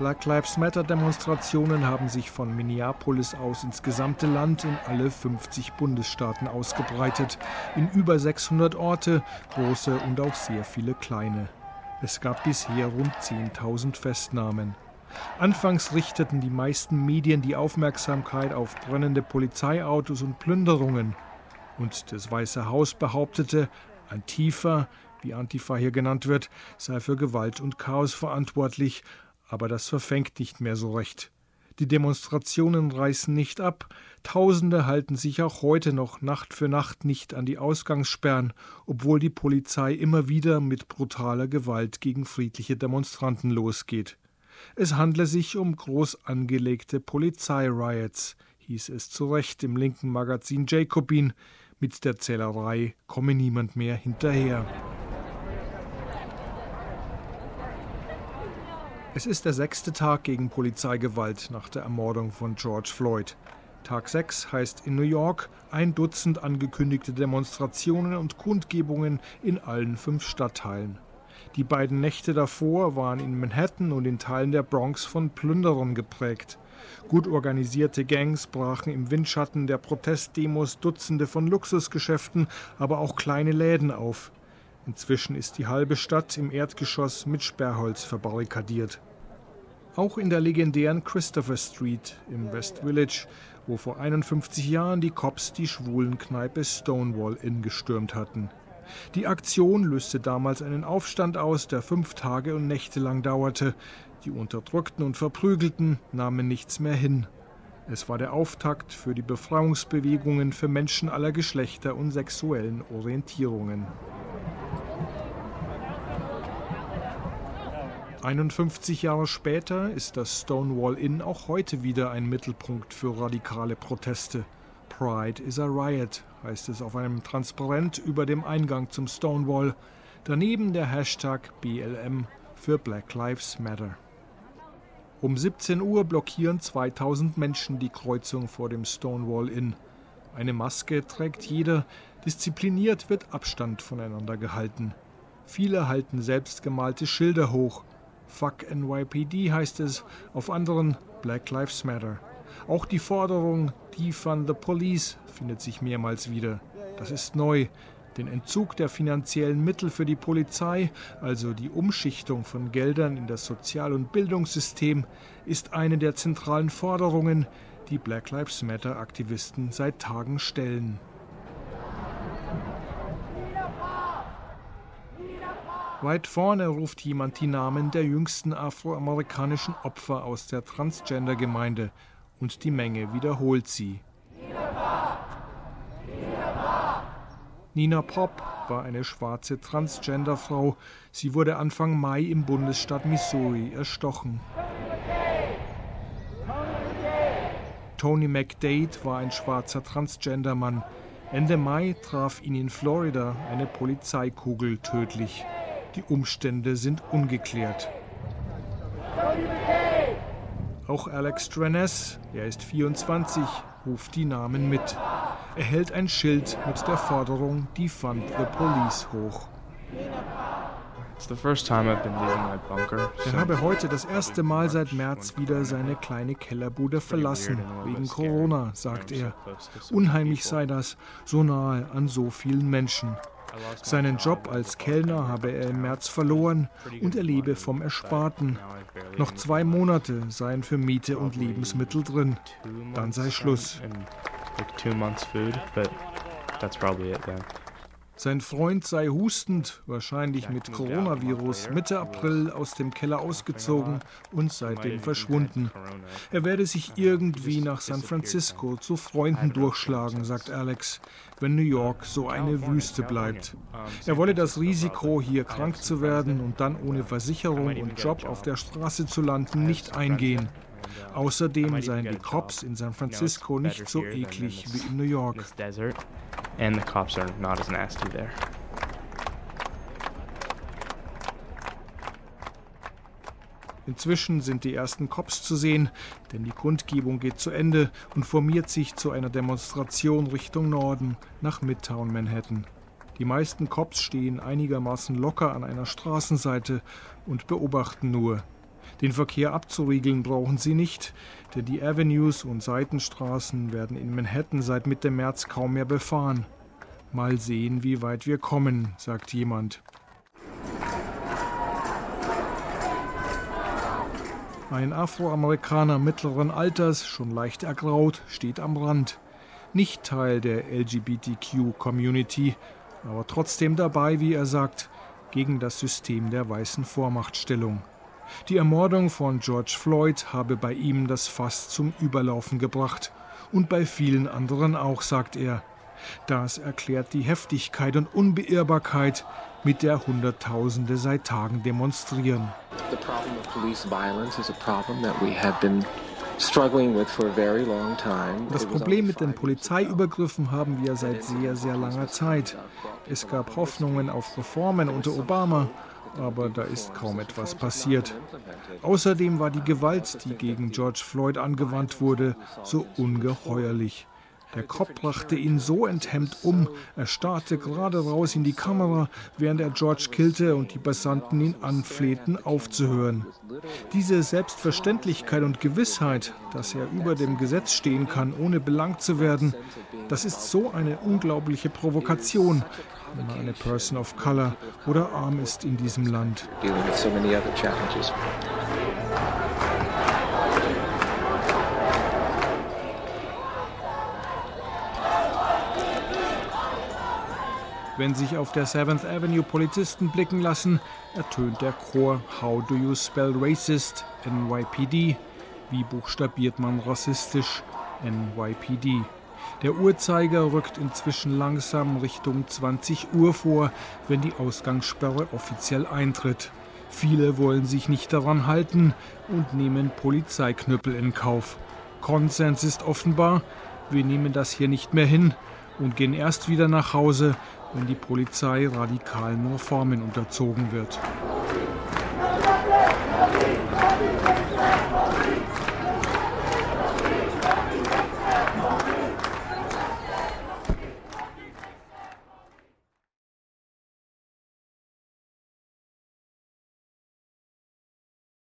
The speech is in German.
Black Lives Matter Demonstrationen haben sich von Minneapolis aus ins gesamte Land in alle 50 Bundesstaaten ausgebreitet, in über 600 Orte, große und auch sehr viele kleine. Es gab bisher rund 10.000 Festnahmen. Anfangs richteten die meisten Medien die Aufmerksamkeit auf brennende Polizeiautos und Plünderungen. Und das Weiße Haus behauptete, Antifa, wie Antifa hier genannt wird, sei für Gewalt und Chaos verantwortlich aber das verfängt nicht mehr so recht. Die Demonstrationen reißen nicht ab, Tausende halten sich auch heute noch Nacht für Nacht nicht an die Ausgangssperren, obwohl die Polizei immer wieder mit brutaler Gewalt gegen friedliche Demonstranten losgeht. Es handle sich um groß angelegte Polizeiriots, hieß es zu Recht im linken Magazin Jacobin, mit der Zählerei komme niemand mehr hinterher. Es ist der sechste Tag gegen Polizeigewalt nach der Ermordung von George Floyd. Tag 6 heißt in New York ein Dutzend angekündigte Demonstrationen und Kundgebungen in allen fünf Stadtteilen. Die beiden Nächte davor waren in Manhattan und in Teilen der Bronx von Plünderern geprägt. Gut organisierte Gangs brachen im Windschatten der Protestdemos Dutzende von Luxusgeschäften, aber auch kleine Läden auf. Inzwischen ist die halbe Stadt im Erdgeschoss mit Sperrholz verbarrikadiert. Auch in der legendären Christopher Street im West Village, wo vor 51 Jahren die Cops die schwulen Kneipe Stonewall Inn gestürmt hatten. Die Aktion löste damals einen Aufstand aus, der fünf Tage und Nächte lang dauerte. Die Unterdrückten und Verprügelten nahmen nichts mehr hin. Es war der Auftakt für die Befreiungsbewegungen für Menschen aller Geschlechter und sexuellen Orientierungen. 51 Jahre später ist das Stonewall Inn auch heute wieder ein Mittelpunkt für radikale Proteste. Pride is a riot, heißt es auf einem Transparent über dem Eingang zum Stonewall. Daneben der Hashtag BLM für Black Lives Matter. Um 17 Uhr blockieren 2000 Menschen die Kreuzung vor dem Stonewall Inn. Eine Maske trägt jeder, diszipliniert wird Abstand voneinander gehalten. Viele halten selbstgemalte Schilder hoch. Fuck NYPD heißt es, auf anderen Black Lives Matter. Auch die Forderung Defund the Police findet sich mehrmals wieder. Das ist neu. Den Entzug der finanziellen Mittel für die Polizei, also die Umschichtung von Geldern in das Sozial- und Bildungssystem, ist eine der zentralen Forderungen, die Black Lives Matter-Aktivisten seit Tagen stellen. Weit vorne ruft jemand die Namen der jüngsten afroamerikanischen Opfer aus der Transgender-Gemeinde und die Menge wiederholt sie. Nina Pop war eine schwarze Transgender-Frau. Sie wurde Anfang Mai im Bundesstaat Missouri erstochen. Tony McDade war ein schwarzer Transgender-Mann. Ende Mai traf ihn in Florida eine Polizeikugel tödlich. Die Umstände sind ungeklärt. Auch Alex Straness, er ist 24, ruft die Namen mit. Er hält ein Schild mit der Forderung Defund the Police hoch. Er habe heute das erste Mal seit März wieder seine kleine Kellerbude verlassen, wegen Corona, sagt er. Unheimlich sei das, so nahe an so vielen Menschen. Seinen Job als Kellner habe er im März verloren und er lebe vom Ersparten. Noch zwei Monate seien für Miete und Lebensmittel drin. Dann sei Schluss. Sein Freund sei hustend, wahrscheinlich mit Coronavirus, Mitte April aus dem Keller ausgezogen und seitdem verschwunden. Er werde sich irgendwie nach San Francisco zu Freunden durchschlagen, sagt Alex, wenn New York so eine Wüste bleibt. Er wolle das Risiko, hier krank zu werden und dann ohne Versicherung und Job auf der Straße zu landen, nicht eingehen. Außerdem seien die Cops in San Francisco nicht so eklig wie in New York. Inzwischen sind die ersten Cops zu sehen, denn die Kundgebung geht zu Ende und formiert sich zu einer Demonstration Richtung Norden nach Midtown Manhattan. Die meisten Cops stehen einigermaßen locker an einer Straßenseite und beobachten nur. Den Verkehr abzuriegeln brauchen sie nicht, denn die Avenues und Seitenstraßen werden in Manhattan seit Mitte März kaum mehr befahren. Mal sehen, wie weit wir kommen, sagt jemand. Ein Afroamerikaner mittleren Alters, schon leicht ergraut, steht am Rand. Nicht Teil der LGBTQ-Community, aber trotzdem dabei, wie er sagt, gegen das System der weißen Vormachtstellung. Die Ermordung von George Floyd habe bei ihm das Fass zum Überlaufen gebracht. Und bei vielen anderen auch, sagt er. Das erklärt die Heftigkeit und Unbeirrbarkeit, mit der Hunderttausende seit Tagen demonstrieren. Das Problem mit den Polizeiübergriffen haben wir seit sehr, sehr langer Zeit. Es gab Hoffnungen auf Reformen unter Obama, aber da ist kaum etwas passiert. Außerdem war die Gewalt, die gegen George Floyd angewandt wurde, so ungeheuerlich. Der Cop brachte ihn so enthemmt um, er starrte gerade raus in die Kamera, während er George killte und die Passanten ihn anflehten, aufzuhören. Diese Selbstverständlichkeit und Gewissheit, dass er über dem Gesetz stehen kann, ohne belangt zu werden, das ist so eine unglaubliche Provokation, man eine Person of Color oder arm ist in diesem Land. Wenn sich auf der 7th Avenue Polizisten blicken lassen, ertönt der Chor How do you spell racist? NYPD. Wie buchstabiert man rassistisch? NYPD. Der Uhrzeiger rückt inzwischen langsam Richtung 20 Uhr vor, wenn die Ausgangssperre offiziell eintritt. Viele wollen sich nicht daran halten und nehmen Polizeiknüppel in Kauf. Konsens ist offenbar, wir nehmen das hier nicht mehr hin und gehen erst wieder nach Hause, wenn die Polizei radikalen Reformen unterzogen wird.